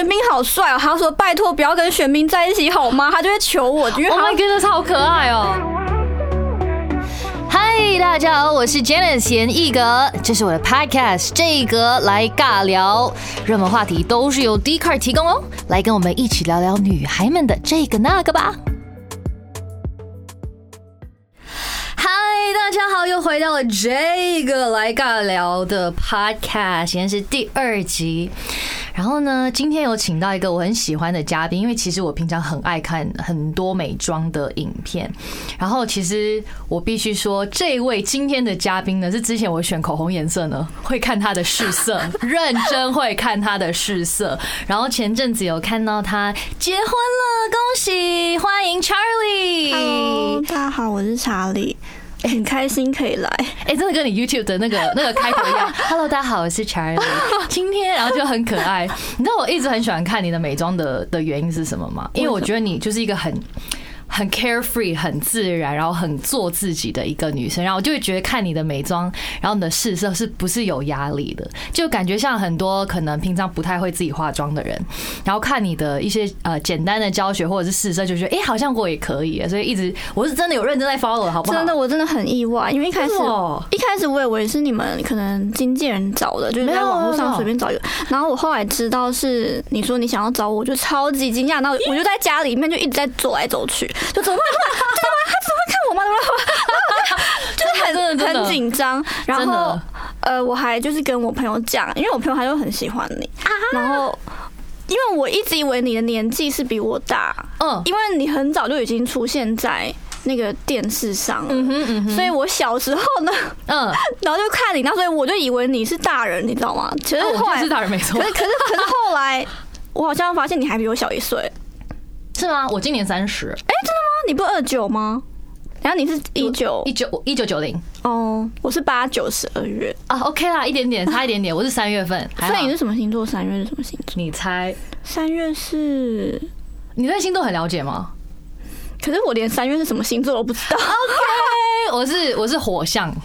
玄彬好帅哦，他说拜托不要跟玄彬在一起好吗？他就会求我，因为 Oh 他 my goodness，好可爱哦！嗨，大家好，我是 Janice 严艺格，这是我的 Podcast，这一格来尬聊，热门话题都是由 d c a r 提供哦，来跟我们一起聊聊女孩们的这个那个吧。大家好，又回到了这个来尬聊的 Podcast，现在是第二集。然后呢，今天有请到一个我很喜欢的嘉宾，因为其实我平常很爱看很多美妆的影片。然后其实我必须说，这位今天的嘉宾呢，是之前我选口红颜色呢，会看他的试色，认真会看他的试色。然后前阵子有看到他结婚了，恭喜，欢迎 Charlie。Hello，大家好，我是查理，很开心可以来。哎、真的跟你 YouTube 的那个 那个开头一样。Hello，大家好，我是 Charlie。今天然后就很可爱。你知道我一直很喜欢看你的美妆的的原因是什么吗？因为我觉得你就是一个很。很 carefree、很自然，然后很做自己的一个女生，然后我就会觉得看你的美妆，然后你的试色是不是有压力的？就感觉像很多可能平常不太会自己化妆的人，然后看你的一些呃简单的教学或者是试色，就觉得哎、诶好像我也可以，所以一直我是真的有认真在 follow，好不好？真的，我真的很意外，因为一开始一开始我以为是你们可能经纪人找的，就是在网络上随便找一个。然后我后来知道是你说你想要找我，我就超级惊讶。然后我就在家里面就一直在走来走去，就怎么办？怎么办？怎么办？他怎么会看我吗？怎么办？就是很很紧张。然后呃，我还就是跟我朋友讲，因为我朋友他就很喜欢你，然后。因为我一直以为你的年纪是比我大，嗯因为你很早就已经出现在那个电视上了，嗯哼嗯哼所以我小时候呢，嗯。然后就看你，那所以我就以为你是大人，你知道吗？其实啊我后来，就是大人没错可，是可是可是后来，我好像发现你还比我小一岁。哎，是吗？我今年三十，哎，真的吗你不二九吗？然后你是一九一九一九九零哦，我是八九十二月，啊，OK 啦，一点点差一点点，我是三月份，所以你是什么星座？三月是什么星座？你猜？三月是，你对星座很了解吗？可是我连三月是什么星座都不知道。OK，，我是我是火象，虎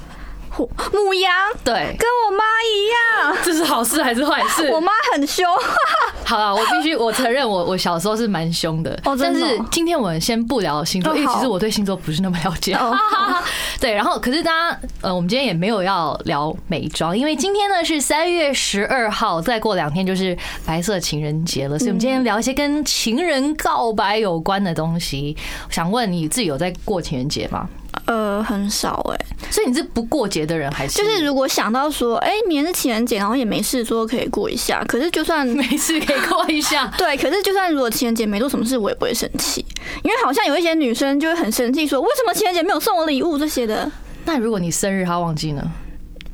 母羊对，跟我妈一样，这是好事还是坏事？我妈很凶。好了，我必须我承认我我小时候是蛮凶的，哦真的哦但是今天我们先不聊星座，哦因为其实我对星座不是那么了解。哦 对，然后可是大家呃，我们今天也没有要聊美妆，因为今天呢是三月十二号，再过两天就是白色情人节了，所以我们今天聊一些跟情人告白有关的东西。想问你自己有在过情人节吗？呃，很少哎、所以你是不过节的人还是？就是如果想到说，哎、明天是情人节，然后也没事做，可以过一下。可是就算没事可以过一下。对，可是就算如果情人节没做什么事，我也不会生气，因为好像有一些女生就会很生气，说为什么情人节没有送我礼物这些的。那如果你生日他忘记呢？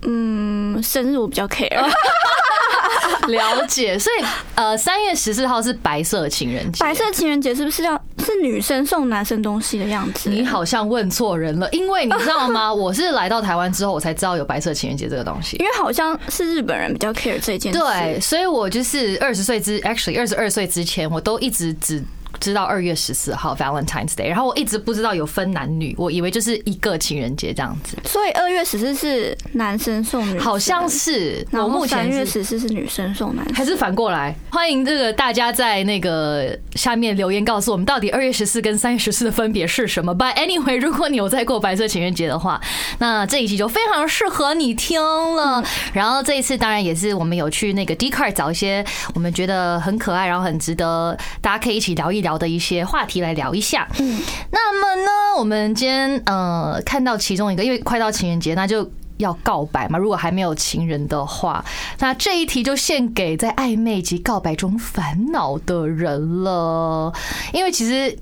嗯，生日我比较 care，了解，所以呃，三月十四号是白色情人节。白色情人节是不是要是女生送男生东西的样子？你好像问错人了，因为你知道吗？我是来到台湾之后，我才知道有白色情人节这个东西。因为好像是日本人比较 care 这件事。对，所以我就是二十岁之，actually 二十二岁之前，我都一直只知道二月十四号 Valentine's Day，然后我一直不知道有分男女，我以为就是一个情人节这样子，所以二月十四是男生送女生，好像是。我目前月十四是女生送男生，还是反过来，欢迎这个大家在那个下面留言告诉我们，到底二月十四跟三月十四的分别是什么。But anyway，如果你有在过白色情人节的话，那这一期就非常适合你听了。然后这一次当然也是我们有去那个 d c a r 找一些我们觉得很可爱，然后很值得大家可以一起聊一聊的一些话题来聊一下。嗯，那么呢，我们今天呃看到其中一个，因为快到情人节，那就。要告白嘛？如果还没有情人的话，那这一题就献给在暧昧及告白中烦恼的人了。因为其实，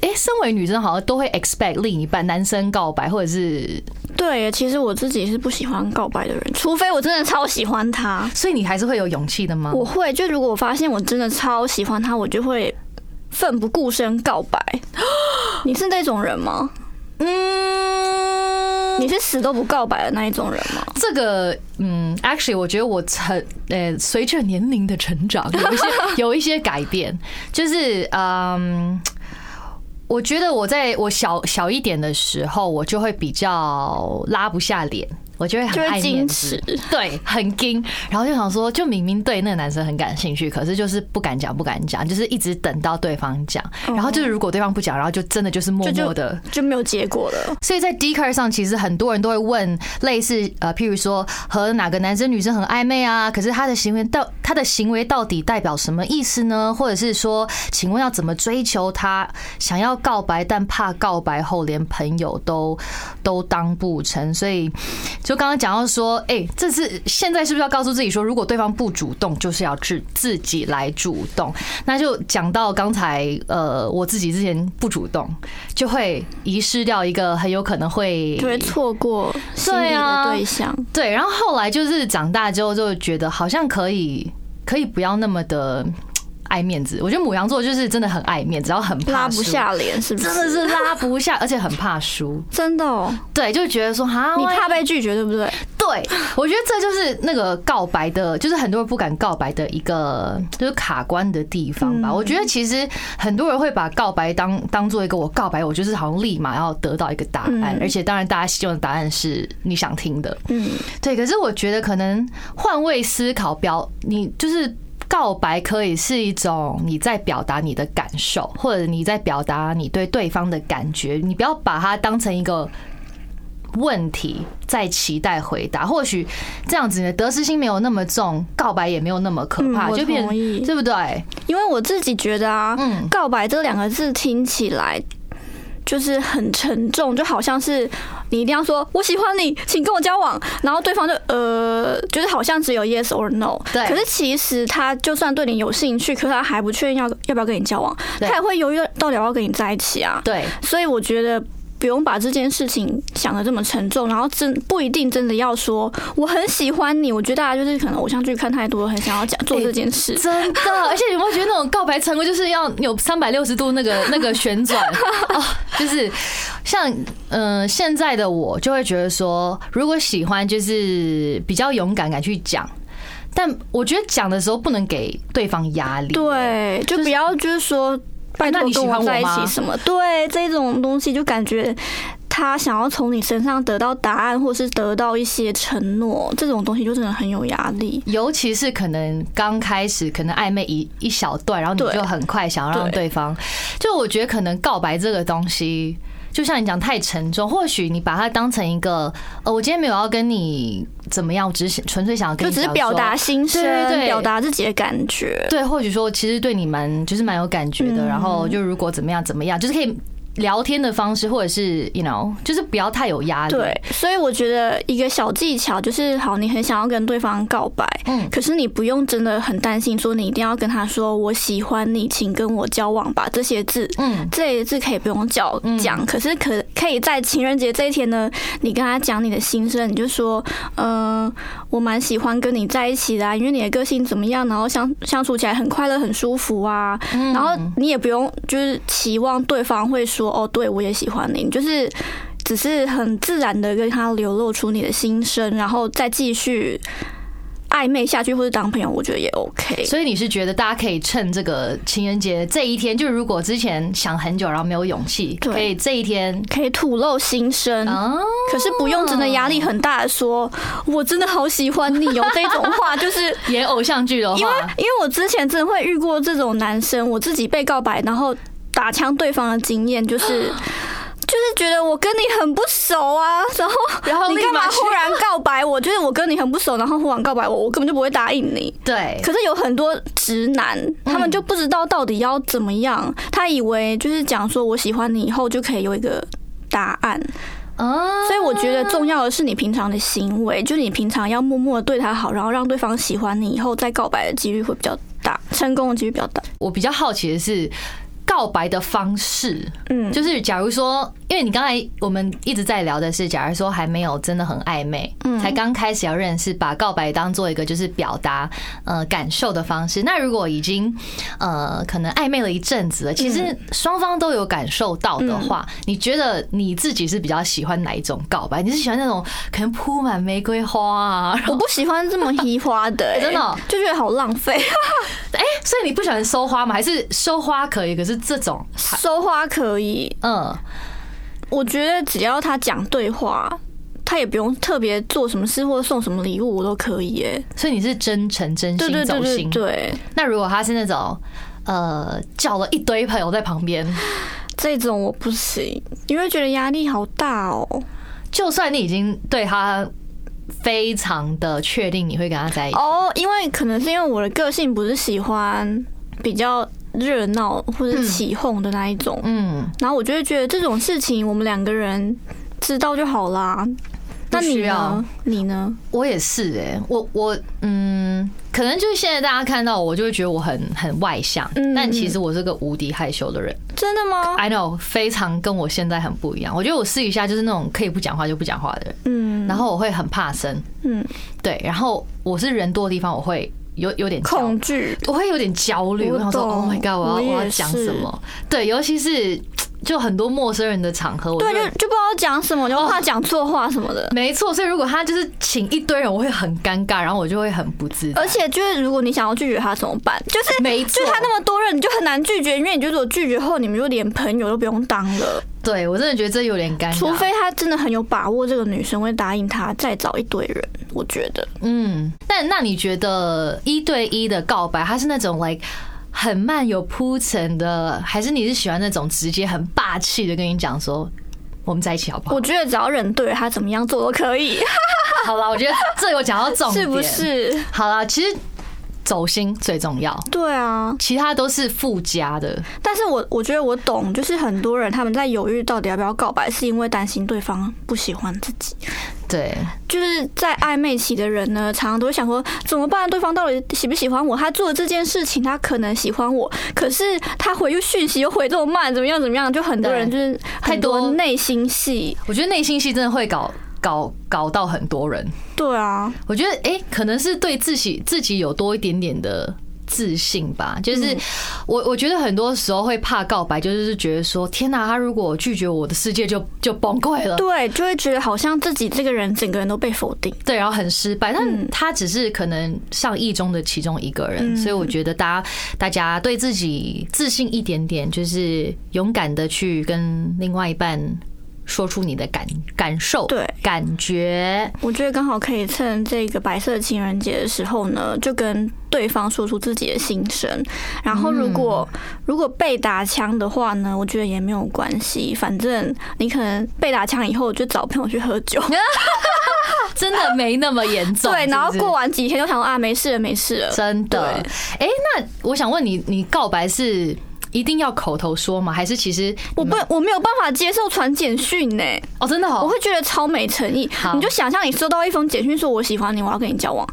哎、身为女生好像都会 expect 另一半男生告白，或者是，对，其实我自己是不喜欢告白的人，除非我真的超喜欢他，所以你还是会有勇气的吗？我会就如果我发现我真的超喜欢他，我就会奋不顾身告白。你是那种人吗？嗯，你是死都不告白的那一种人吗？这个，嗯，actually，我觉得我成，呃，随着年龄的成长，有一些有一些改变，就是，嗯。我觉得我在我小小一点的时候，我就会比较拉不下脸，我我就会很矜子持，对，很矜，然后就想说，就明明对那个男生很感兴趣，可是就是不敢讲，不敢讲，就是一直等到对方讲，然后就是如果对方不讲，然后就真的就是默默的。就没有结果了。所以在 d c a r 上，其实很多人都会问类似呃，譬如说和哪个男生女生很暧昧啊，可是他的行为到他的行为到底代表什么意思呢？或者是说，请问要怎么追求他？想要告白，但怕告白后连朋友都都当不成，所以就刚刚讲到说，哎、这是现在是不是要告诉自己说，如果对方不主动，就是要自自己来主动？那就讲到刚才呃，我自己之前不主动，就会遗失掉一个很有可能会就会错过对啊对象。对，然后后来就是长大之后就觉得好像可以可以不要那么的爱面子。我觉得母羊座就是真的很爱面子，然后很怕拉不，下脸，是不是？真的是拉不下，而且很怕输。真的哦，对，就觉得说哈，你怕被拒绝，对不对？对，我觉得这就是那个告白的，就是很多人不敢告白的一个就是卡关的地方吧。嗯我觉得其实很多人会把告白当当做一个我告白，我就是好像立马要得到一个答案，嗯而且当然大家希望的答案是你想听的。嗯，对，可是我觉得可能换位思考，表你就是告白可以是一种你在表达你的感受，或者你在表达你对对方的感觉，你不要把它当成一个。问题在期待回答，或许这样子你的得失心没有那么重，告白也没有那么可怕，嗯就变对不对？因为我自己觉得啊，嗯告白这两个字听起来就是很沉重，就好像是你一定要说我喜欢你，请跟我交往，然后对方就呃，就是好像只有 yes or no。对可是其实他就算对你有兴趣，可是他还不确定要要不要跟你交往，他也会犹豫到底要不要跟你在一起啊。对，所以我觉得。不用把这件事情想的这么沉重，然后真不一定真的要说我很喜欢你。我觉得大家就是可能偶像剧看太多，很想要讲做这件事。真的，而且你有没有觉得那种告白成功就是要有三百六十度那个那个旋转哦，就是像嗯、呃现在的我就会觉得说，如果喜欢就是比较勇敢敢去讲，但我觉得讲的时候不能给对方压力。对，就不要就是说拜托那你喜跟我在一起什么，对这种东西就感觉他想要从你身上得到答案，或是得到一些承诺，这种东西就真的很有压力。尤其是可能刚开始，可能暧昧一一小段，然后你就很快想要让对。对方，就我觉得可能告白这个东西，就像你讲太沉重，或许你把它当成一个，呃，我今天没有要跟你怎么样，我只是纯粹想要跟就只是表达心声对对，对表达自己的感觉。对，或许说其实对你蛮就是蛮有感觉的，嗯然后就如果怎么样怎么样，就是可以聊天的方式，或者是 you know，就是不要太有压力。对，所以我觉得一个小技巧就是，好，你很想要跟对方告白，嗯可是你不用真的很担心，说你一定要跟他说我喜欢你，请跟我交往吧这些字。嗯，这些字可以不用叫嗯讲，可是可可以在情人节这一天呢，你跟他讲你的心声，你就说，嗯、我蛮喜欢跟你在一起的、啊，因为你的个性怎么样，然后相相处起来很快乐、很舒服啊。嗯然后你也不用就是期望对方会说，哦，对我也喜欢你，就是只是很自然的跟他流露出你的心声，然后再继续暧昧下去，或者当朋友，我觉得也 OK。所以你是觉得大家可以趁这个情人节这一天，就如果之前想很久然后没有勇气，可以这一天可以吐露心声，啊，可是不用真的压力很大的说，我真的好喜欢你哦，这种话 就是。演偶像剧的因为话，因为我之前真的会遇过这种男生，我自己被告白，然后打枪对方的经验就是。就是觉得我跟你很不熟啊，然后然后你干嘛忽然告白我？就是我跟你很不熟，然后忽然告白我，我根本就不会答应你。对，可是有很多直男，他们就不知道到底要怎么样，他以为就是讲说我喜欢你以后就可以有一个答案。啊，所以我觉得重要的是你平常的行为，就是你平常要默默的对他好，然后让对方喜欢你，以后再告白的几率会比较大，成功的几率比较大。我比较好奇的是。告白的方式，嗯，就是假如说，因为你刚才我们一直在聊的是，假如说还没有真的很暧昧，嗯才刚开始要认识，把告白当做一个就是表达呃感受的方式。那如果已经呃可能暧昧了一阵子了，其实双方都有感受到的话，你觉得你自己是比较喜欢哪一种告白？你是喜欢那种可能铺满玫瑰花啊？我不喜欢这么移花的、欸真的哦就觉得好浪费。哎、所以你不喜欢收花吗？还是收花可以？可是这种，收花可以，嗯，我觉得只要他讲对话。他也不用特别做什么事或送什么礼物，我都可以耶。所以你是真诚、真心、走心。对对，那如果他是那种呃叫了一堆朋友在旁边，这种我不行，因为觉得压力好大哦。就算你已经对他非常的确定你会跟他在一起，哦，因为可能是因为我的个性不是喜欢比较热闹或者起哄的那一种，嗯，然后我就会觉得这种事情我们两个人知道就好啦。那你呢？你呢？我也是哎、我我嗯，可能就是现在大家看到我就会觉得我很很外向，嗯但其实我是个无敌害羞的人。真的吗？I know，非常跟我现在很不一样。我觉得我私底下就是那种可以不讲话就不讲话的人，嗯，然后我会很怕生，嗯，对，然后我是人多的地方我会有有点恐惧，我会有点焦虑，我我想说，Oh my god，我要我我要讲什么？对，尤其是就很多陌生人的场合，我对，就就就不知道讲什么，就怕讲错话什么的。没错。所以如果他就是请一堆人，我会很尴尬，然后我就会很不自在。而且就是，如果你想要拒绝他怎么办？就是没错就他那么多人，你就很难拒绝，因为你觉得我拒绝后，你们就连朋友都不用当了。对我真的觉得这有点尴尬，除非他真的很有把握，这个女生会答应他再找一堆人。我觉得嗯，但那你觉得一对一的告白，他是那种 like 很慢有铺陈的，还是你是喜欢那种直接很霸气的跟你讲说我们在一起好不好我？觉得只要人对他怎么样做都可以，好了，我觉得这有讲到重点，是不？是？好了，其实走心最重要，对啊，其他都是附加的。但是我我觉得我懂，就是很多人他们在犹豫到底要不要告白，是因为担心对方不喜欢自己。对，就是在暧昧期的人呢，常常都会想说怎么办？对方到底喜不喜欢我？他做的这件事情，他可能喜欢我，可是他回讯息又回这么慢，怎么样怎么样？就很多人就是很太多多内心戏。我觉得内心戏真的会搞搞搞到很多人。对啊，我觉得，哎、可能是对自己自己有多一点点的自信吧。就是我我觉得很多时候会怕告白，就是觉得说，天哪，他如果拒绝我的世界就就崩溃了。对，就会觉得好像自己这个人整个人都被否定。对，然后很失败，但他只是可能上亿中的其中一个人，所以我觉得大家大家对自己自信一点点，就是勇敢的去跟另外一半说出你的感感受、对感觉，我觉得刚好可以趁这个白色情人节的时候呢，就跟对方说出自己的心声。然后如果、如果被打枪的话呢，我觉得也没有关系，反正你可能被打枪以后就找朋友去喝酒，真的没那么严重。对，然后过完几天就想说啊，没事了，没事了。真的，哎、那我想问你，你告白是一定要口头说吗？还是其实我不，我没有办法接受传简讯呢、哦，真的哦，我会觉得超没诚意。你就想象你收到一封简讯说我喜欢你，我要跟你交往，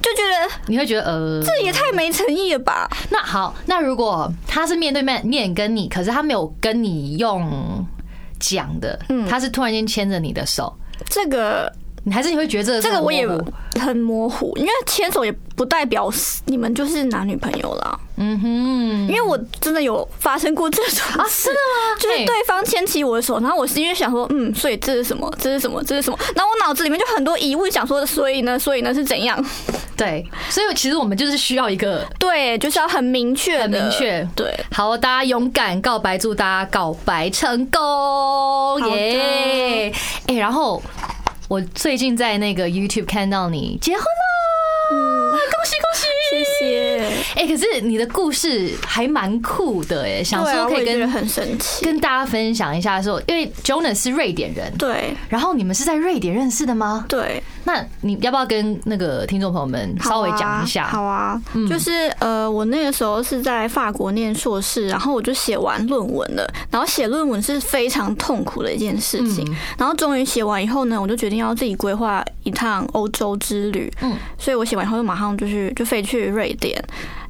就觉得你会觉得呃，这也太没诚意了吧？那好，那如果他是面对面面跟你，可是他没有跟你用讲的，嗯他是突然间牵着你的手，这个你还是你会觉得这这个我也很模糊因为牵手也不代表你们就是男女朋友啦。嗯哼，因为我真的有发生过这种啊，事真的吗？就是对方牵起我的手，然后我因为想说，嗯，所以这是什么？这是什么？这是什么？然后我脑子里面就很多疑问，想说，所以呢？所以呢是怎样？对，所以其实我们就是需要一个对，就是要很明确，很明确对。好，大家勇敢告白，祝大家告白成功，耶！哎，然后我最近在那个 YouTube 看到你结婚了，嗯，恭喜恭喜！谢谢。哎、可是你的故事还蛮酷的哎，想说可以跟很神奇。跟大家分享一下说，因为 Jonas 是瑞典人，对然后你们是在瑞典认识的吗？对，那你要不要跟那个听众朋友们稍微讲一下？好啊，嗯就是呃，我那个时候是在法国念硕士，然后我就写完论文了。然后写论文是非常痛苦的一件事情。嗯然后终于写完以后呢，我就决定要自己规划一趟欧洲之旅。嗯，所以我写完以后就马上就去就飞去瑞典，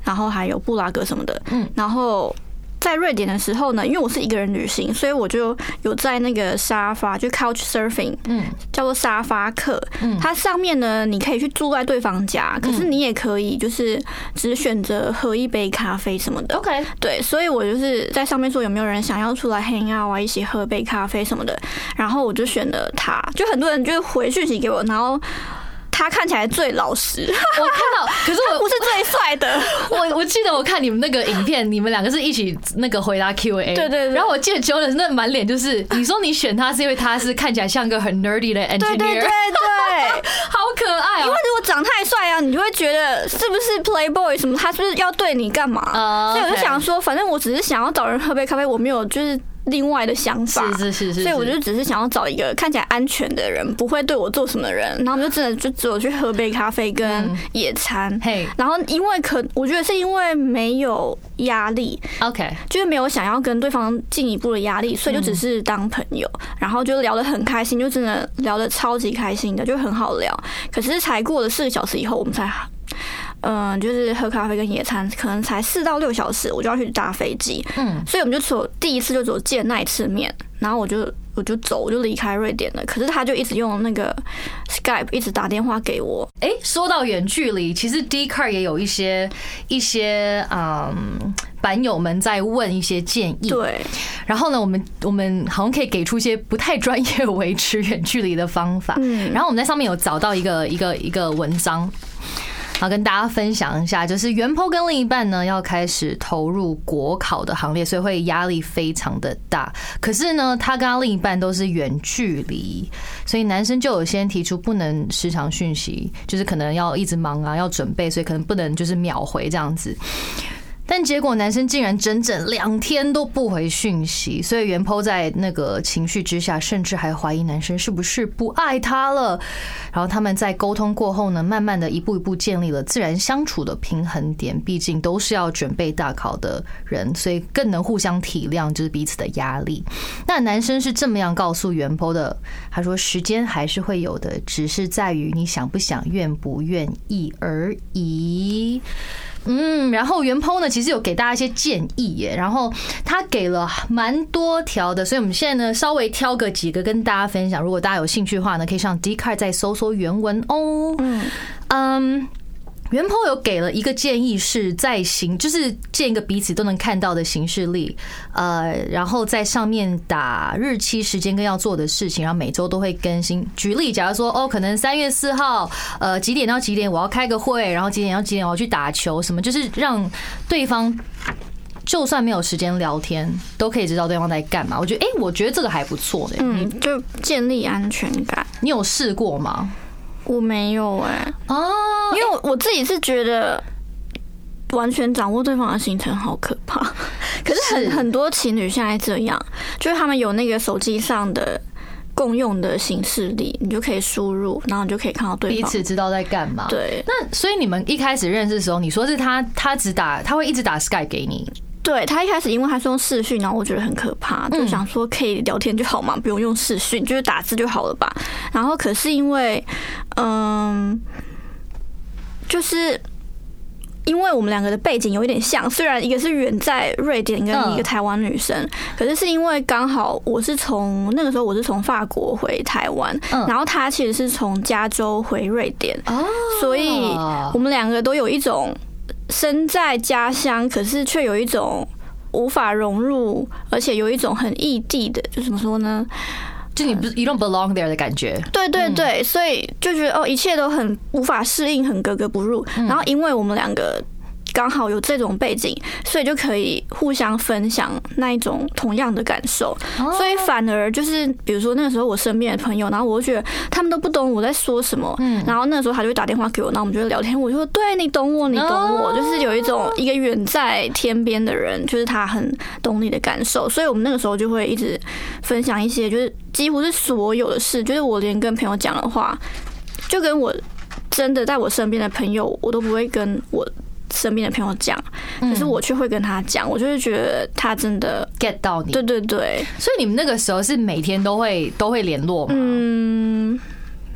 然后还有布拉格什么的。嗯，然后。在瑞典的时候呢，因为我是一个人旅行，所以我就有在那个沙发，就 Couch Surfing，嗯叫做沙发客。嗯它上面呢，你可以去住在对方家，可是你也可以就是只选择喝一杯咖啡什么的。，OK，对，所以我就是在上面说有没有人想要出来 hang out 啊，一起喝杯咖啡什么的，然后我就选了他，就很多人就回讯息给我，然后。他看起来最老实，我看到，可是我不是最帅的。我我记得我看你们那个影片，你们两个是一起那个回答 Q&A，对对对然后我记得 Jonas 那满脸就是，你说你选他是因为他是看起来像个很 nerdy 的 engineer，对对对对，好可爱哦因为。如果长太帅啊，你就会觉得是不是 Playboy 什么，他是不是要对你干嘛？哦所以我就想说，反正我只是想要找人喝杯咖啡，我没有就是另外的想法。是是是是，所以我就只是想要找一个看起来安全的人，不会对我做什么的人，然后我们就真的就只有去喝杯咖啡跟嗯野餐。嘿然后因为可我觉得是因为没有压力，OK，就是没有想要跟对方进一步的压力，所以就只是当朋友，然后就聊得很开心，就真的聊得超级开心的，就很好聊。可是才过了四个小时以后，我们才。嗯，就是喝咖啡跟野餐，可能才四到六小时，我就要去搭飞机，嗯，所以我们就走第一次就走见那一次面，然后我就我就走，我就离开瑞典了。可是他就一直用那个 Skype 一直打电话给我，哎、说到远距离，其实 d c a r 也有一些一些嗯版友们在问一些建议，对，然后呢，我们我们好像可以给出一些不太专业 维持远距离的方法。嗯然后我们在上面有找到一个一个一个文章。好跟大家分享一下，就是袁坡跟另一半呢要开始投入国考的行列，所以会压力非常的大。可是呢，他跟他另一半都是远距离，所以男生就有先提出不能时常讯息，就是可能要一直忙啊，要准备，所以可能不能就是秒回这样子。但结果男生竟然整整两天都不回讯息，所以袁剖在那个情绪之下，甚至还怀疑男生是不是不爱他了。然后他们在沟通过后呢，慢慢的一步一步建立了自然相处的平衡点。毕竟都是要准备大考的人，所以更能互相体谅，就是彼此的压力。那男生是这么样告诉袁剖的，他说：“时间还是会有的，只是在于你想不想、愿不愿意而已。”嗯，然后袁抛呢，其实有给大家一些建议耶，然后他给了蛮多条的，所以我们现在呢稍微挑个几个跟大家分享。如果大家有兴趣的话呢，可以上 d c a r 再搜搜原文哦。嗯嗯。袁剖有给了一个建议，是在行，就是建一个彼此都能看到的形式力，呃，然后在上面打日期、时间跟要做的事情，然后每周都会更新。举例，假如说哦，可能三月四号，呃，几点到几点我要开个会，然后几点到几点我要去打球，什么，就是让对方就算没有时间聊天，都可以知道对方在干嘛。我觉得，哎，我觉得这个还不错的。你嗯，就建立安全感。你有试过吗？我没有哎、哦，因为我我自己是觉得完全掌握对方的行程好可怕。可是很是很多情侣现在这样，就是他们有那个手机上的共用的形式里，你就可以输入，然后你就可以看到对方彼。此知道在干嘛。对那所以你们一开始认识的时候，你说是他他只打他会一直打 Sky 给你，对，他一开始因为他是用视讯，然后我觉得很可怕，就嗯想说可以聊天就好嘛，不用用视讯，就是打字就好了吧。然后可是因为，嗯，就是。因为我们两个的背景有一点像，虽然一个是远在瑞典，跟一个嗯台湾女生，可是是因为刚好我是从那个时候我是从法国回台湾，嗯然后他其实是从加州回瑞典，哦所以我们两个都有一种身在家乡，可是却有一种无法融入，而且有一种很异地的，就怎么说呢？就你不 you don't belong there 的感觉。对对对，所以就觉得哦，一切都很无法适应，很格格不入。然后因为我们两个。刚好有这种背景，所以就可以互相分享那一种同样的感受，所以反而就是，比如说那个时候我身边的朋友，然后我就觉得他们都不懂我在说什么，嗯。然后那个时候他就会打电话给我，然后我们就会聊天，我就说对你懂我，你懂我，哦。就是有一种一个远在天边的人，就是他很懂你的感受，所以我们那个时候就会一直分享一些，就是几乎是所有的事，就是我连跟朋友讲的话，就跟我真的在我身边的朋友，我都不会跟我身边的朋友讲，可是我却会跟他讲，我就是觉得他真的，get 到你，对对对，所以你们那个时候是每天都会都会联络吗？嗯。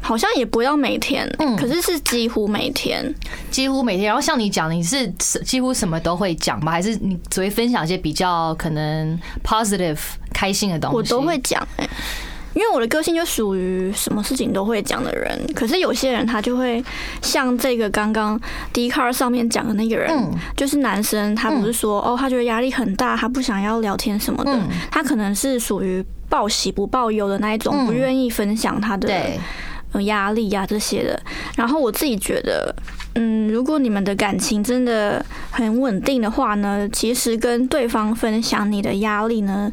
好像也不要每天，嗯可是是几乎每天。几乎每天。然后像你讲，你是几乎什么都会讲吗？还是你只会分享一些比较可能 positive 开心的东西？我都会讲哎、因为我的个性就属于什么事情都会讲的人。可是有些人他就会像这个刚刚 d c a r 上面讲的那个人，嗯就是男生，他不是说、哦，他觉得压力很大，他不想要聊天什么的，嗯他可能是属于报喜不报忧的那一种，嗯不愿意分享他的压力呀、这些的。然后我自己觉得，嗯，如果你们的感情真的很稳定的话呢，其实跟对方分享你的压力呢。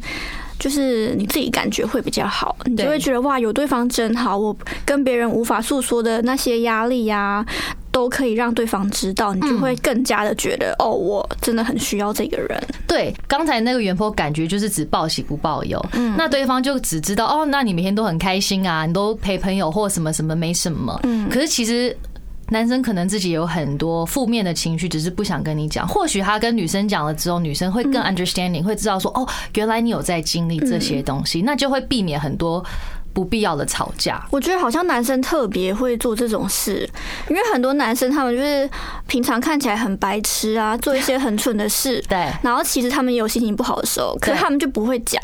就是你自己感觉会比较好，你就会觉得哇，有对方真好，我跟别人无法诉说的那些压力呀、都可以让对方知道，你就会更加的觉得、哦，我真的很需要这个人。对，刚才那个原坡感觉就是只报喜不报忧，嗯那对方就只知道哦，那你每天都很开心啊，你都陪朋友或什么什么没什么，嗯可是其实。男生可能自己有很多负面的情绪，只是不想跟你讲。或许他跟女生讲了之后，女生会更 understanding，会知道说哦，原来你有在经历这些东西，那就会避免很多不必要的吵架。我觉得好像男生特别会做这种事，因为很多男生他们就是平常看起来很白痴啊，做一些很蠢的事，对，然后其实他们也有心情不好的时候，可是他们就不会讲，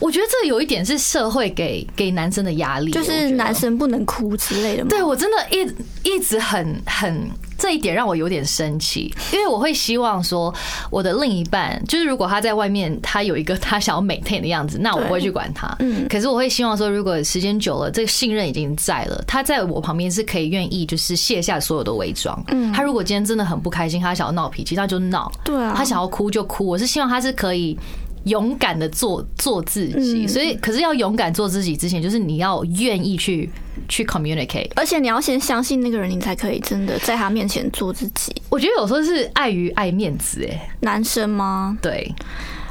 我觉得这有一点是社会给给男生的压力，就是男生不能哭之类的嘛。对我真的一一直很很这一点让我有点生气，因为我会希望说我的另一半，就是如果他在外面他有一个他想要 maintain 的样子，那我不会去管他。嗯可是我会希望说，如果时间久了，这个信任已经在了，他在我旁边是可以愿意就是卸下所有的伪装。嗯他如果今天真的很不开心，他想要闹脾气，那就闹。对啊，他想要哭就哭，我是希望他是可以勇敢的做做自己。嗯所以，可是要勇敢做自己之前，就是你要愿意去去 communicate。而且你要先相信那个人，你才可以真的在他面前做自己。我觉得有时候是碍于爱面子，哎，男生吗？对，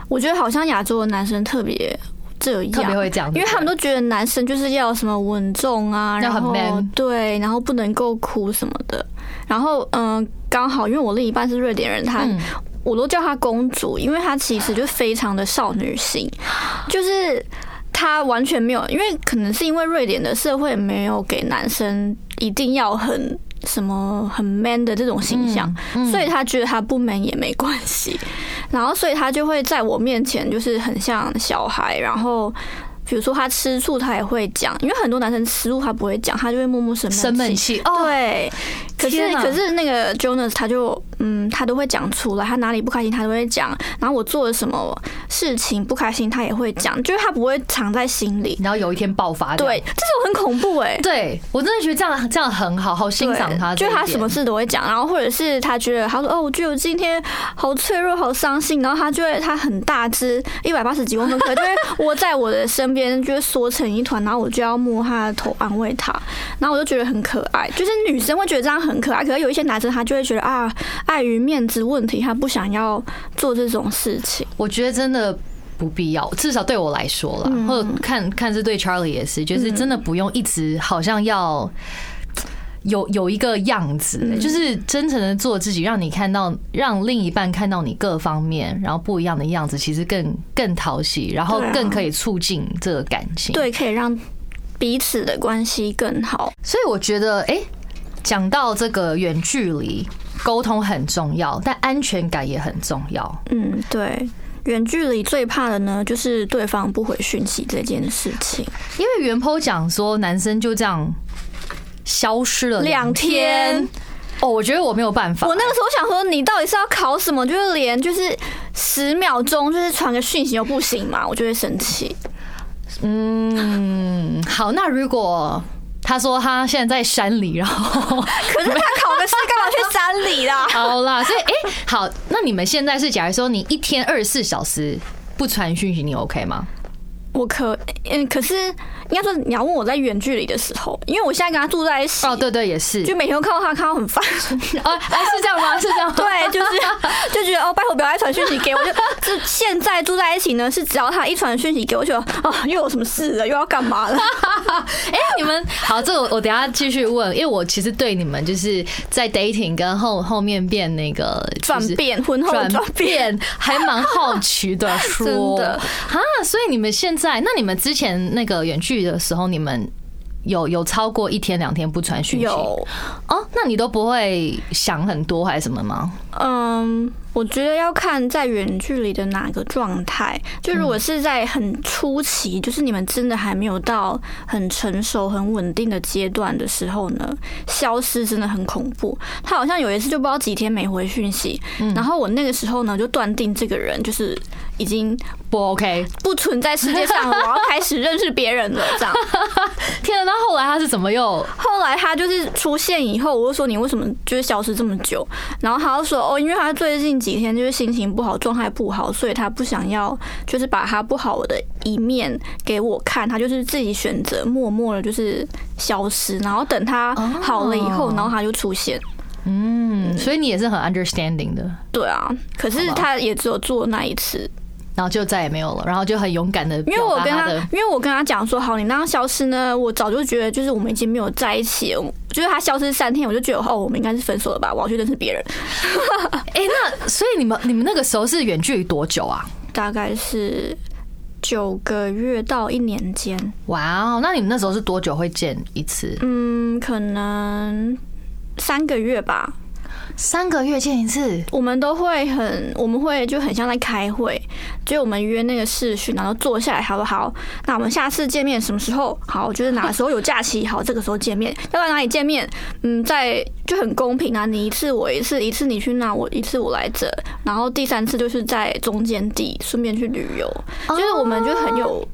我觉得好像亚洲的男生特别这样，特别会这样，因为他们都觉得男生就是要什么稳重啊，然后 man 对，然后不能够哭什么的。然后嗯，刚好因为我另一半是瑞典人，他、嗯我都叫她公主，因为她其实就非常的少女心，就是她完全没有，因为可能是因为瑞典的社会没有给男生一定要很。什么很 man 的这种形象，嗯所以他觉得他不 man 也没关系，然后所以他就会在我面前就是很像小孩，然后比如说他吃醋他也会讲，因为很多男生吃醋他不会讲，他就会默默生生闷气。哦，对，可是可是那个 Jonas 他就嗯，他都会讲出来，他哪里不开心他都会讲，然后我做了什么事情不开心他也会讲，就是他不会藏在心里。然后有一天爆发，对，，这种很恐怖哎、对我真的觉得这样这样很好，好欣赏他就是他什么事都会讲，然后或者是他觉得他说哦，我觉得我今天好脆弱、好伤心，然后他就会他很大只，一百八十几公分，可能就会窝在我的身边，就会缩成一团，然后我就要摸他的头安慰他，然后我就觉得很可爱。就是女生会觉得这样很可爱，可是有一些男生他就会觉得啊，碍于面子问题，他不想要做这种事情。我觉得真的。不必要，至少对我来说啦，嗯或者看看是对 Charlie 也是，就是真的不用一直好像要有有一个样子，嗯就是真诚的做自己，让你看到，让另一半看到你各方面，然后不一样的样子，其实更更讨喜，然后更可以促进这个感情。对，可以让彼此的关系更好。所以我觉得，哎、讲到这个远距离沟通很重要，但安全感也很重要。嗯，对。远距离最怕的呢，就是对方不回讯息这件事情。因为袁坡讲说，男生就这样消失了两天天。哦，我觉得我没有办法。我那个时候想说，你到底是要考什么？就是连就是十秒钟，就是传个讯息又不行嘛，我就会生气。嗯，好，那如果他说他现在在山里，然后 可是他考个试干嘛去山里啦？好啦，所以哎、好，那你们现在是假如说你一天二十四小时不传讯息，你 OK 吗？我可嗯，可是应该说你要问我在远距离的时候，因为我现在跟他住在一起，哦，对对，也是。就每天都看到他，看到很烦。哦啊，是这样吗？是这样。对，就是就觉得哦，拜托不要再传讯息给我。就就现在住在一起呢，是只要他一传讯息给我，就啊又有什么事了，又要干嘛了？哎、你们好，这个我我等下继续问，因为我其实对你们就是在 dating 跟后后面变那个就是转变，婚后转转变。变，还蛮好奇的 说，真的啊，所以你们现在，那你们之前那个远距离的时候，你们有有超过一天两天不传讯息？有，哦，那你都不会想很多还是什么吗？嗯，我觉得要看在远距离的哪个状态。就如果是在很初期，就是你们真的还没有到很成熟、很稳定的阶段的时候呢，消失真的很恐怖。他好像有一次就不知道几天没回讯息，然后我那个时候呢就断定这个人就是已经不 OK，不存在世界上了，我要开始认识别人了。这样，天啊！那后来他是怎么又？后来他就是出现以后，我就说你为什么就是消失这么久？然后他就说哦，因为他最近。几天就是心情不好，状态不好，所以他不想要，就是把他不好的一面给我看，他就是自己选择默默的，就是消失，然后等他好了以后，然后他就出现。嗯，所以你也是很 understanding 的。对啊，可是他也只有做那一次。然后就再也没有了，然后就很勇敢的，因为我跟他，因为我跟他讲说，好，你那样消失呢，我早就觉得就是我们已经没有在一起，就是他消失三天，我就觉得哦，我们应该是分手了吧，我要去认识别人。哎，那所以你们你们那个时候是远距离多久啊？大概是九个月到一年间。哇哦，那你们那时候是多久会见一次？嗯，可能三个月吧。三个月见一次，我们都会很，我们会就很像在开会，就我们约那个视讯，然后坐下来，好不好？那我们下次见面什么时候？好，就是哪时候有假期，好，这个时候见面。要在哪里见面？嗯，在就很公平啊，你一次我一次，一次你去那，我一次我来这，然后第三次就是在中间地顺便去旅游，就是我们就很有。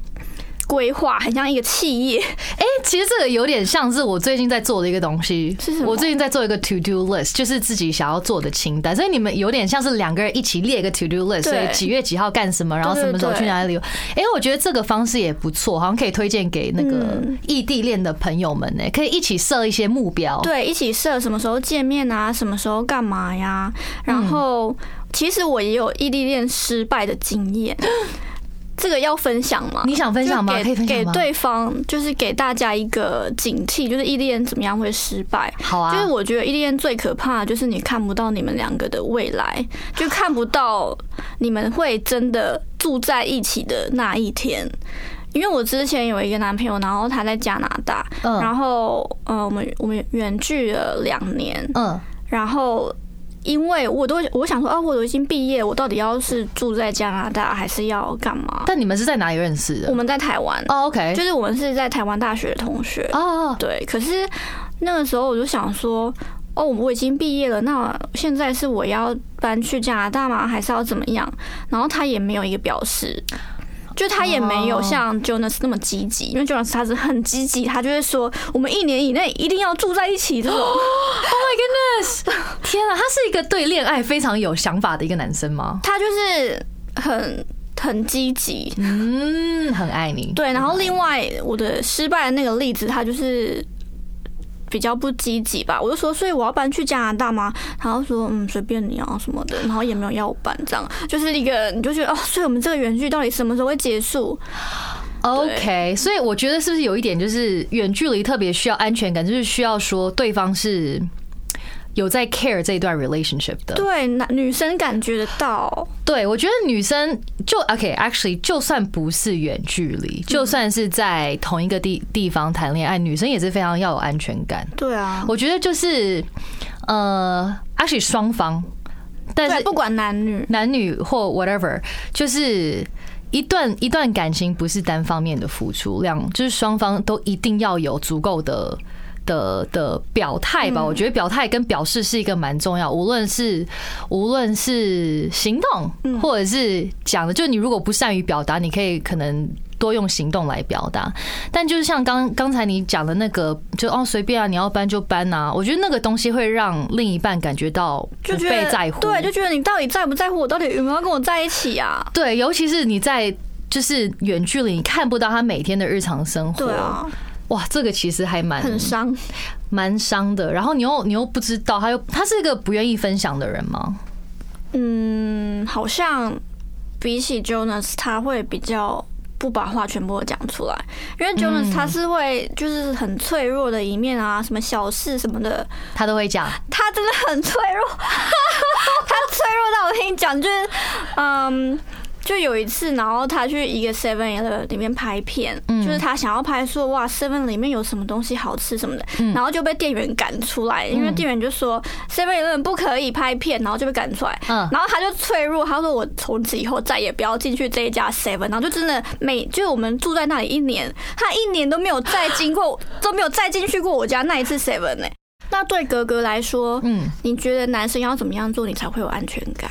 规划很像一个企业，哎，其实这个有点像是我最近在做的一个东西。我最近在做一个 to do list，就是自己想要做的清单。所以你们有点像是两个人一起列一个 to do list，所以几月几号干什么，然后什么时候去哪里。哎，我觉得这个方式也不错，好像可以推荐给那个异地恋的朋友们呢，可以一起设一些目标。对，一起设什么时候见面啊，什么时候干嘛呀？然后，其实我也有异地恋失败的经验。这个要分享吗？你想分享吗？可以分享给对方，就是给大家一个警惕，就是异地恋怎么样会失败？好啊，就是我觉得异地恋最可怕的就是你看不到你们两个的未来，就看不到你们会真的住在一起的那一天。因为我之前有一个男朋友，然后他在加拿大，嗯然后呃，我们我们远距了两年，嗯，然后。因为我都我想说，哦，我都已经毕业，我到底要是住在加拿大，还是要干嘛？但你们是在哪里认识的？我们在台湾。哦，OK，就是我们是在台湾大学的同学。哦，对。可是那个时候我就想说，哦，我已经毕业了，那现在是我要搬去加拿大吗？还是要怎么样？然后他也没有一个表示。就他也没有像 Jonas 那么积极，因为 Jonas 他是很积极，他就会说我们一年以内一定要住在一起这种。Oh my goodness！天啊，他是一个对恋爱非常有想法的一个男生吗？他就是很很积极，嗯，很爱你。对，然后另外我的失败的那个例子，他就是。比较不积极吧，我就说，所以我要搬去加拿大吗？然后说，嗯，随便你啊什么的，然后也没有要我搬，这样就是一个，你就觉得哦，所以我们这个远距到底什么时候会结束？OK，所以我觉得是不是有一点就是远距离特别需要安全感，就是需要说对方是。有在 care 这一段 relationship 的，对，男女生感觉得到。对，我觉得女生就 OK，actually，就算不是远距离，就算是在同一个地地方谈恋爱，女生也是非常要有安全感。对啊，我觉得就是呃，actually 双方，但是不管男女，男女或 whatever，就是一段一段感情不是单方面的付出量，就是双方都一定要有足够的。的的表态吧，我觉得表态跟表示是一个蛮重要。无论是无论是行动，或者是讲的，就你如果不善于表达，你可以可能多用行动来表达。但就是像刚刚才你讲的那个，就哦随便啊，你要搬就搬啊。我觉得那个东西会让另一半感觉到不被在乎，对，就觉得你到底在不在乎我，到底有没有跟我在一起啊？对，尤其是你在就是远距离，你看不到他每天的日常生活。对啊。哇，这个其实还蛮很伤，蛮伤的。然后你又你又不知道，他又他是一个不愿意分享的人吗？嗯，好像比起 Jonas，他会比较不把话全部讲出来，因为 Jonas 他是会就是很脆弱的一面啊，什么小事什么的，他都会讲。他真的很脆弱，他脆弱到我跟你讲，就是嗯。就有一次，然后他去一个 Seven Eleven 里面拍片，嗯。就是他想要拍说哇 Seven 里面有什么东西好吃什么的，嗯。然后就被店员赶出来，因为店员就说 Seven Eleven 不可以拍片，然后就被赶出来。嗯。然后他就脆弱，他说我从此以后再也不要进去这一家 Seven，然后就真的每就是我们住在那里一年，他一年都没有再经过 都没有再进去过我家那一次 Seven 呢、那对格格来说，嗯，你觉得男生要怎么样做你才会有安全感？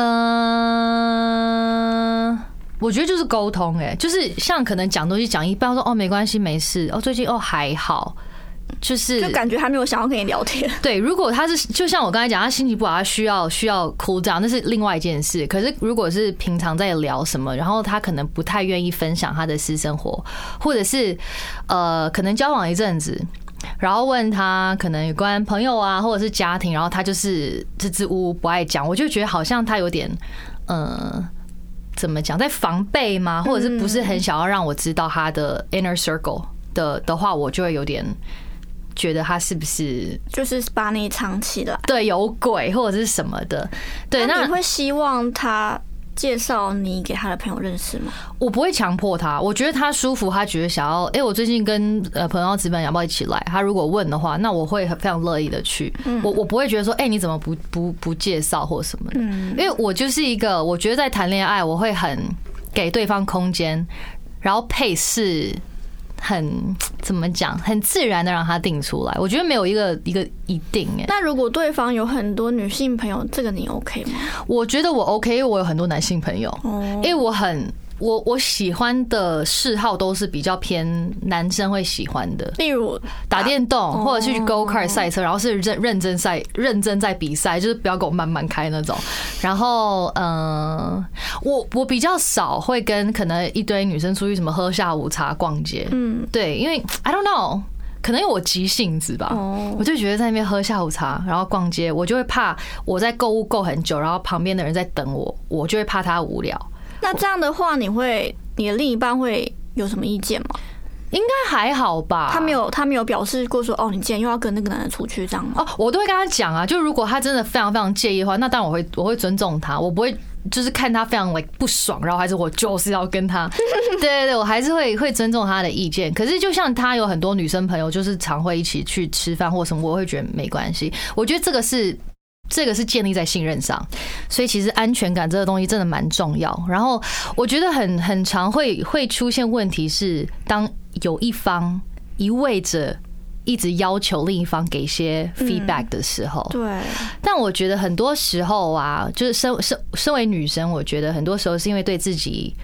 嗯，我觉得就是沟通，哎，就是像可能讲东西讲一半，说哦没关系没事，哦最近哦还好，就是就感觉他没有想要跟你聊天。对，如果他是就像我刚才讲，他心情不好，他需要需要 cool down，那是另外一件事。可是如果是平常在聊什么，然后他可能不太愿意分享他的私生活，或者是呃可能交往一阵子。然后问他可能有关朋友啊，或者是家庭，然后他就是支支吾吾不爱讲，我就觉得好像他有点，呃，怎么讲，在防备吗？或者是不是很想要让我知道他的 inner circle 的的话，我就会有点觉得他是不是就是把你藏起来。对有鬼或者是什么的。对，那那你会希望他介绍你给他的朋友认识吗？我不会强迫他，我觉得他舒服，他觉得想要，哎、我最近跟呃朋友要值班，要不要一起来？他如果问的话，那我会非常乐意的去。我我不会觉得说，哎、你怎么不不不介绍或什么的，嗯因为我就是一个，我觉得在谈恋爱，我会很给对方空间，然后配是很 怎么讲，很自然的让他定出来。我觉得没有一个一个一定哎、那如果对方有很多女性朋友，这个你 OK 吗？我觉得我 OK，因为我有很多男性朋友，哦因为我很我我喜欢的嗜好都是比较偏男生会喜欢的，例如打电动哦或者是去 go kart 赛车，然后是认认真赛认真在比赛，就是不要给我慢慢开那种。然后嗯、呃我我比较少会跟可能一堆女生出去什么喝下午茶、逛街，嗯对，因为 I don't know。可能因为我急性子吧，哦我就觉得在那边喝下午茶，然后逛街，我就会怕我在购物购很久，然后旁边的人在等我，我就会怕他无聊。那这样的话，你会你的另一半会有什么意见吗？应该还好吧？他没有他没有表示过说哦，你今天又要跟那个男的出去这样吗？哦，我都会跟他讲啊，就如果他真的非常非常介意的话，那当然我会我会尊重他，我不会就是看他非常 like 不爽，然后还是我就是要跟他，对对对，我还是会会尊重他的意见。可是就像他有很多女生朋友，就是常会一起去吃饭或什么，我会觉得没关系。我觉得这个是。这个是建立在信任上，所以其实安全感这个东西真的蛮重要。然后我觉得很很常会会出现问题是，当有一方一味着一直要求另一方给一些 feedback 的时候，对，但我觉得很多时候啊，就是身身身为女生，我觉得很多时候是因为对自己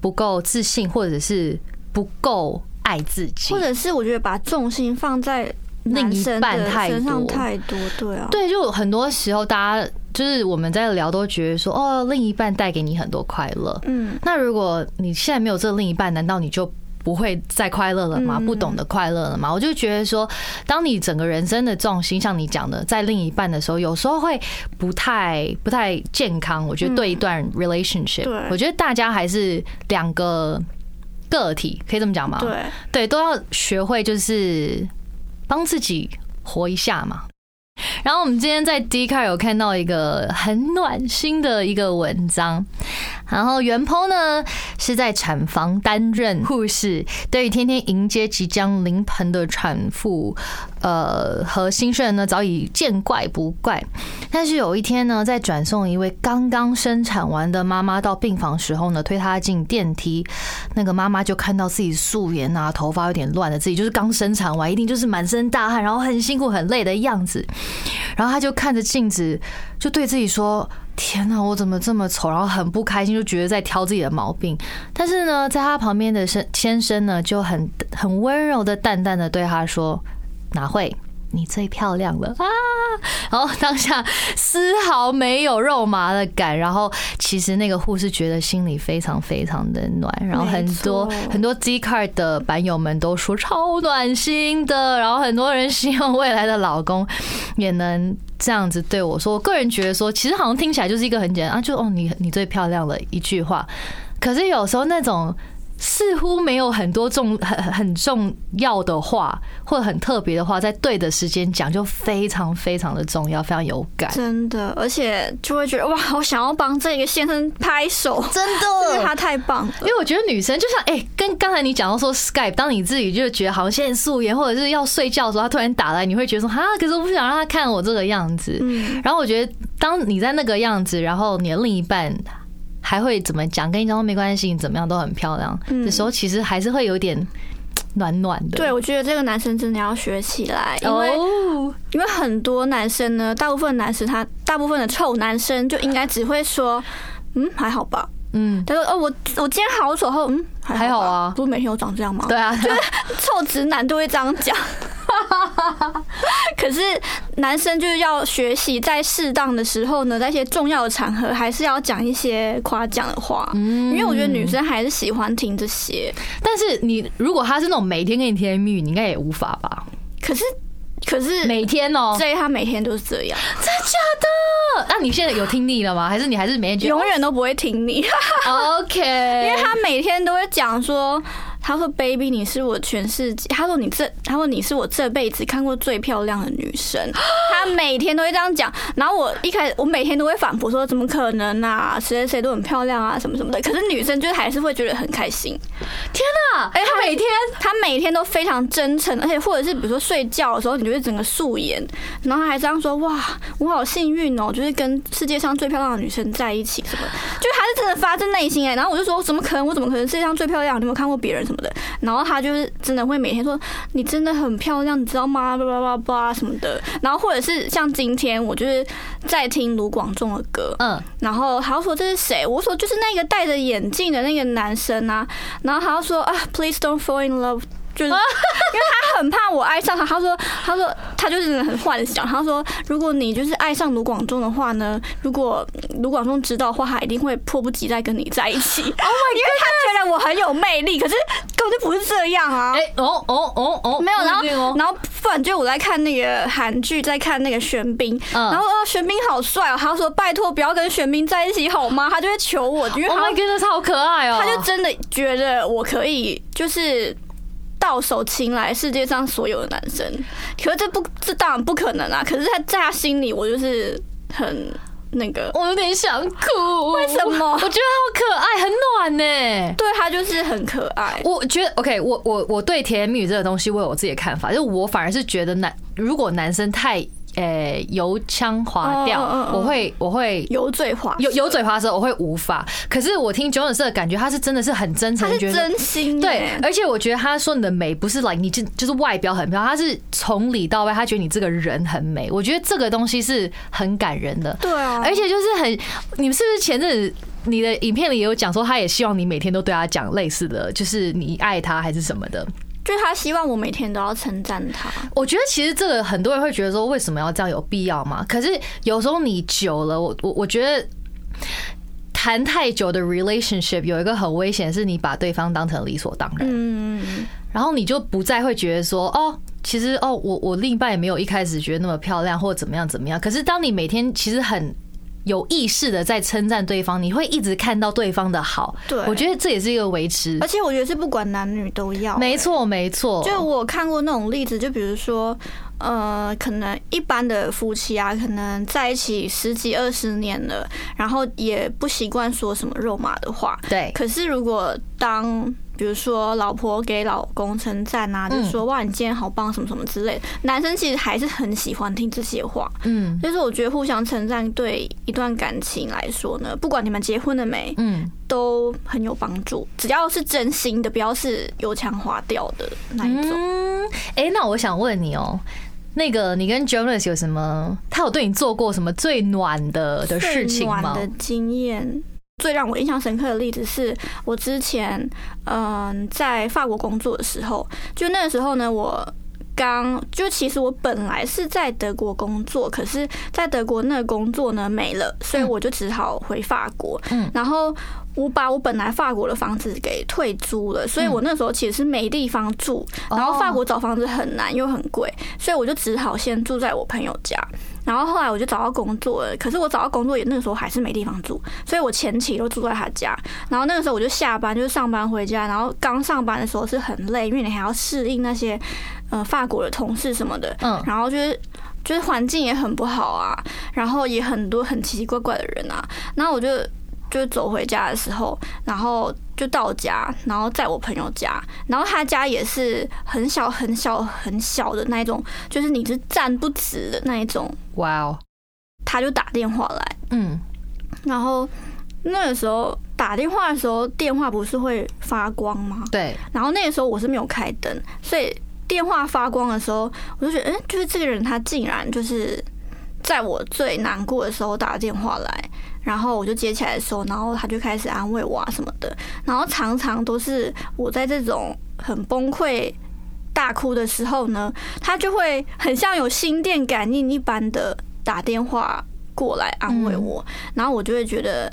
不够自信，或者是不够爱自己。或。者是我觉得把重心放在另一半太身上多。太多，对啊，对，就很多时候大家就是我们在聊，都觉得说哦，另一半带给你很多快乐。嗯，那如果你现在没有这另一半，难道你就不会再快乐了吗？嗯不懂得快乐了吗？我就觉得说，当你整个人生的重心，像你讲的，在另一半的时候，有时候会不太不太健康。我觉得对一段 relationship，、对我觉得大家还是两个个体，可以这么讲吗？对，对，都要学会就是帮自己活一下嘛。然后我们今天在 D car 有看到一个很暖心的一个文章，然后袁鹏呢是在产房担任护士，对于天天迎接即将临盆的产妇，呃和新生人呢早已见怪不怪。但是有一天呢，在转送一位刚刚生产完的妈妈到病房时候呢，推她进电梯，那个妈妈就看到自己素颜啊，头发有点乱的自己，就是刚生产完，一定就是满身大汗，然后很辛苦很累的样子。然后她就看着镜子，就对自己说：“天哪，我怎么这么丑？”然后很不开心，就觉得在挑自己的毛病。但是呢，在他旁边的先先生呢，就很很温柔的、淡淡的对他说：“哪会？”你最漂亮了啊！然后当下丝毫没有肉麻的感，然后其实那个护士觉得心里非常非常的暖，然后很多很多 Z card 的版友们都说超暖心的，然后很多人希望未来的老公也能这样子对我说。我个人觉得说，其实好像听起来就是一个很简单啊，就哦你你最漂亮的一句话，可是有时候那种似乎没有很多重很很很重要的话，或者很特别的话，在对的时间讲，就非常非常的重要，非常有感。真的，而且就会觉得哇，我想要帮这个先生拍手，真因为的，他太棒了。因为我觉得女生就像哎、跟刚才你讲到说 Skype，当你自己就觉得好像现在素颜，或者是要睡觉的时候，他突然打来，你会觉得说哈，可是我不想让他看我这个样子。嗯，然后我觉得，当你在那个样子，然后你的另一半还会怎么讲？跟你讲说没关系，你怎么样都很漂亮嗯的时候，其实还是会有点暖暖的。对，我觉得这个男生真的要学起来，因为、哦，因为很多男生呢，大部分男生他大部分的臭男生就应该只会说，嗯，还好吧。嗯，他说，哦，我我今天好丑后，嗯，还还好啊不是每天都长这样吗？对啊，就是臭直男都会这样讲。可是男生就是要学习，在适当的时候呢，在一些重要的场合，还是要讲一些夸奖的话。嗯因为我觉得女生还是喜欢听这些。但是你如果他是那种每天跟你甜言蜜语，你应该也无法吧？可是，可是每天哦，所以他每天都是这样，真的假的？那你现在有听腻了吗？还是你还是每天永远都不会听腻，OK？因为他每天都会讲说。他说：“baby，你是我全世界。”他说：“你这，他说你是我这辈子看过最漂亮的女生。”他每天都会这样讲。然后我一开始，我每天都会反驳说：“怎么可能啊？谁谁谁都很漂亮啊，什么什么的。”可是女生就还是会觉得很开心。天哪！哎，他每天他每天都非常真诚，而且或者是比如说睡觉的时候，你就会整个素颜，然后他还这样说：“哇，我好幸运哦，就是跟世界上最漂亮的女生在一起什么。”就他是真的发自内心哎。然后我就说：“怎么可能？我怎么可能世界上最漂亮？你有没有看过别人什么的？”然后他就是真的会每天说：“你真的很漂亮，你知道吗？”叭叭叭叭什么的。然后或者是像今天我就是在听卢广仲的歌，嗯，然后他就说这是谁？我说就是那个戴着眼镜的那个男生啊。然后他就说啊，Please don't fall in love。就是 因为他很怕我爱上他，他说，他说他就是真的很幻想。他说，如果你就是爱上卢广仲的话呢，如果卢广仲知道的话，他一定会迫不及待跟你在一起。Oh！因为他觉得我很有魅力，可是根本就不是这样啊。哎，哦哦哦哦，没有，然后然后不然就我在看那个韩剧，在看那个玄彬，嗯然后哦玄彬好帅哦，他说拜托不要跟玄彬在一起好吗？他就会求我，因为 Oh 他 my goodness，好可爱哦！他就真的觉得我可以就是。到手擒来世界上所有的男生，可是这不这当然不可能啊！可是他在他心里，我就是很那个，我有点想哭，为什么我觉得他好可爱，很暖呢。对他就是很可爱。我觉得 OK，我我我对甜言蜜语这个东西，我有我自己的看法，就我反而是觉得男如果男生太诶油腔滑调我会我会油嘴滑舌油油嘴滑舌，我会无法。可是我听九九社的感觉，他是真的是很真诚，他是真心耶对，而且我觉得他说你的美不是 like 你就就是外表很漂亮，他是从里到外，他觉得你这个人很美。我觉得这个东西是很感人的，对啊，而且就是很，你们是不是前阵子你的影片里也有讲说，他也希望你每天都对他讲类似的，就是你爱他还是什么的？就是他希望我每天都要称赞他。我觉得其实这个很多人会觉得说，为什么要这样？有必要吗？可是有时候你久了，我我我觉得。谈太久的 relationship 有一个很危险，是你把对方当成理所当然，嗯，然后你就不再会觉得说，哦，其实哦，我我另一半也没有一开始觉得那么漂亮，或者怎么样怎么样。可是当你每天其实很有意识的在称赞对方，你会一直看到对方的好。对我觉得这也是一个维持而。且我觉得是不管男女都要。没错，没错。就我看过那种例子，就比如说，呃，可能一般的夫妻啊，可能在一起十几二十年了，然后也不习惯说什么肉麻的话。对，可是如果当比如说老婆给老公称赞啊，就嗯说哇你今天好棒什么什么之类的，男生其实还是很喜欢听这些话。嗯就是我觉得互相称赞对一段感情来说呢，不管你们结婚了没，嗯，都很有帮助。只要是真心的，不要是油腔滑调的那一种。嗯，哎、那我想问你哦、那个你跟 Jonas 有什么？他有对你做过什么最暖的的事情吗？最暖的经验。最让我印象深刻的例子是我之前嗯在法国工作的时候，就那个时候呢，我刚就其实我本来是在德国工作，可是在德国那个工作呢没了，所以我就只好回法国。嗯然后我把我本来法国的房子给退租了，所以我那时候其实是没地方住，然后法国找房子很难又很贵，所以我就只好先住在我朋友家。然后后来我就找到工作了，可是我找到工作也那个时候还是没地方住，所以我前期都住在他家。然后那个时候我就下班就是上班回家，然后刚上班的时候是很累，因为你还要适应那些呃法国的同事什么的，嗯然后就是就是环境也很不好啊，然后也很多很奇奇怪怪的人啊，然后我就就走回家的时候，然后就到家，然后在我朋友家，然后他家也是很小很小很小的那一种，就是你是站不直的那一种，哇哦，他就打电话来，嗯，然后那个时候打电话的时候，电话不是会发光吗？对，然后那个时候我是没有开灯，所以电话发光的时候，我就觉得，嗯，就是这个人他竟然就是在我最难过的时候打电话来，然后我就接起来的时候，然后他就开始安慰我啊什么的，然后常常都是我在这种很崩溃。大哭的时候呢，他就会很像有心电感应一般的打电话过来安慰我，然后我就会觉得，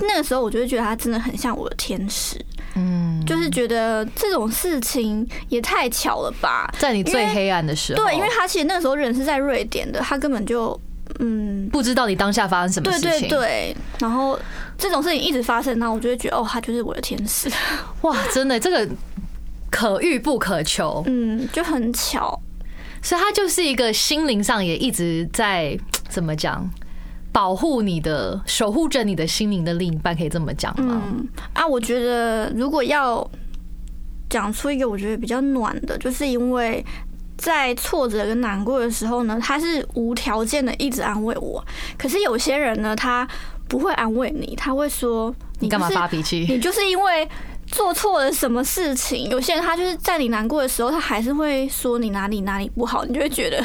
那个时候我就会觉得他真的很像我的天使，嗯，就是觉得这种事情也太巧了吧？在你最黑暗的时候，对，因为他其实那个时候人是在瑞典的，他根本就嗯，不知道你当下发生什么对事情，对对，然后这种事情一直发生，然后我就会觉得哦，他就是我的天使，哇，真的这个可遇不可求，嗯，就很巧，所以他就是一个心灵上也一直在怎么讲，保护你的、守护着你的心灵的另一半，可以这么讲吗？嗯。啊，我觉得如果要讲出一个我觉得比较暖的，就是因为。在挫折跟难过的时候呢，他是无条件的一直安慰我。可是有些人呢，他不会安慰你，他会说你干嘛就是发脾气？你就是因为做错了什么事情。有些人他就是在你难过的时候，他还是会说你哪里哪里不好，你就会觉得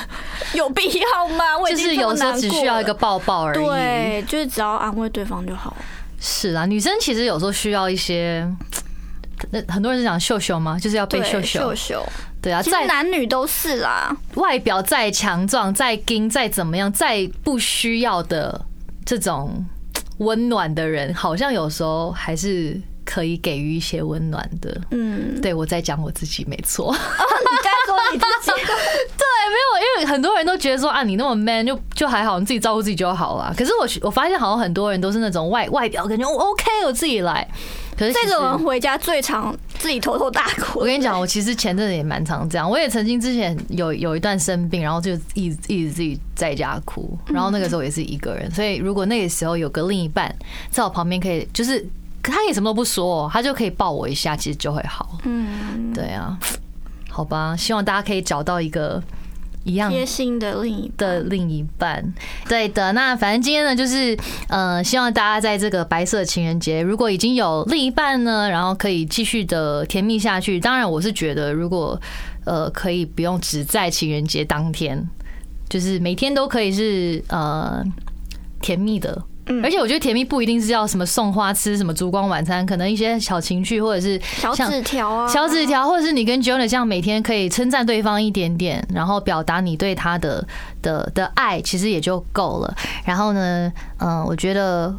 有必要吗？我就是有时候只需要一个抱抱而已。对，就是只要安慰对方就好。是啊，女生其实有时候需要一些，那很多人是讲秀秀吗？就是要被，秀秀秀。秀，对啊，再男女都是啦。外表再强壮、再硬、再怎么样、再不需要的这种温暖的人，好像有时候还是可以给予一些温暖的。嗯，对我在讲我自己，没错。你该说你自己。对，没有，因为很多人都觉得说啊，你那么 man 就就还好，你自己照顾自己就好了。可是我我发现好像很多人都是那种外外表感觉我 OK，我自己来。这种人回家最常 自己偷偷大哭。我跟你讲，我其实前阵子也蛮常这样。我也曾经之前有有一段生病，然后就一直一直自己在家哭，然后那个时候也是一个人。所以如果那个时候有个另一半在我旁边，可以就是他也什么都不说，他就可以抱我一下，其实就会好。嗯，对啊，好吧，希望大家可以找到一个一样贴心的另一半的另一半。对的，那反正今天呢，就是呃，希望大家在这个白色情人节，如果已经有另一半呢，然后可以继续的甜蜜下去。当然，我是觉得如果呃可以不用只在情人节当天，就是每天都可以是呃甜蜜的。嗯而且我觉得甜蜜不一定是要什么送花、吃什么烛光晚餐，可能一些小情趣或者是小纸条啊，小纸条，或者是你跟 Jonah 这样每天可以称赞对方一点点，然后表达你对他的的的爱，其实也就够了。然后呢，嗯，我觉得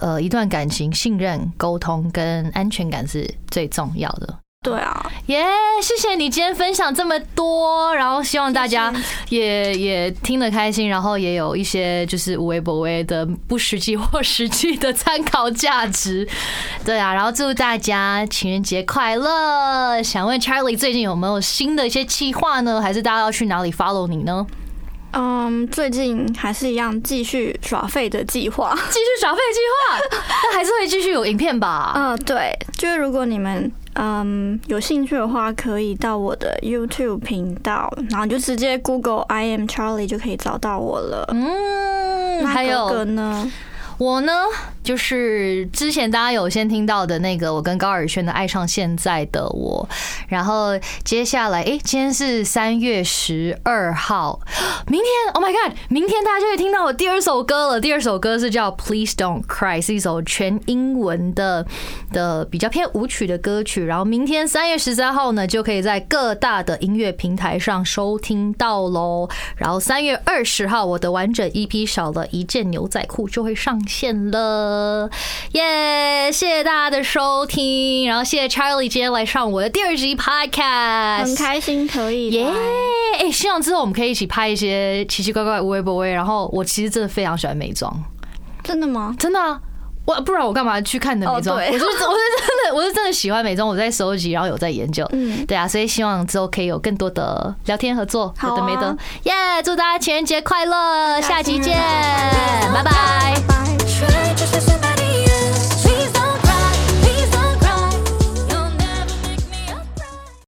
呃，一段感情信任、沟通跟安全感是最重要的。对啊，耶谢谢你今天分享这么多，然后希望大家也也听得开心，然后也有一些就是无微不微的不实际或实际的参考价值。对啊，然后祝大家情人节快乐！想问 Charlie 最近有没有新的一些计划呢？还是大家要去哪里 follow 你呢？嗯，最近还是一样继续耍废的计划。继续耍废计划，那还是会继续有影片吧？嗯，对，就是如果你们嗯有兴趣的话，可以到我的 YouTube 频道，然后你就直接 Google I am Charlie 就可以找到我了。嗯，那还有哥哥呢？我呢，就是之前大家有先听到的那个我跟高尔轩的《爱上现在的我》，然后接下来，诶，今天是三月十二号，明天，Oh my God，明天大家就会听到我第二首歌了。第二首歌是叫《Please Don't Cry》，是一首全英文的的比较偏舞曲的歌曲。然后明天三月十三号呢，就可以在各大的音乐平台上收听到喽。然后三月二十号，我的完整 EP 少了一件牛仔裤就会上线了。了，耶！谢谢大家的收听，然后谢谢 Charlie 今天来上我的第二集 Podcast，很开心可以耶来！！哎，希望之后我们可以一起拍一些奇奇怪怪、无微不微。然后我其实真的非常喜欢美妆，真的吗？真的啊。我不然我干嘛去看你的美妆？我是我是真的我是真的喜欢美妆，我在收集，然后有在研究。嗯，对啊，所以希望之后可以有更多的聊天合作，好的没的，耶！祝大家情人节快乐，下期见，拜拜。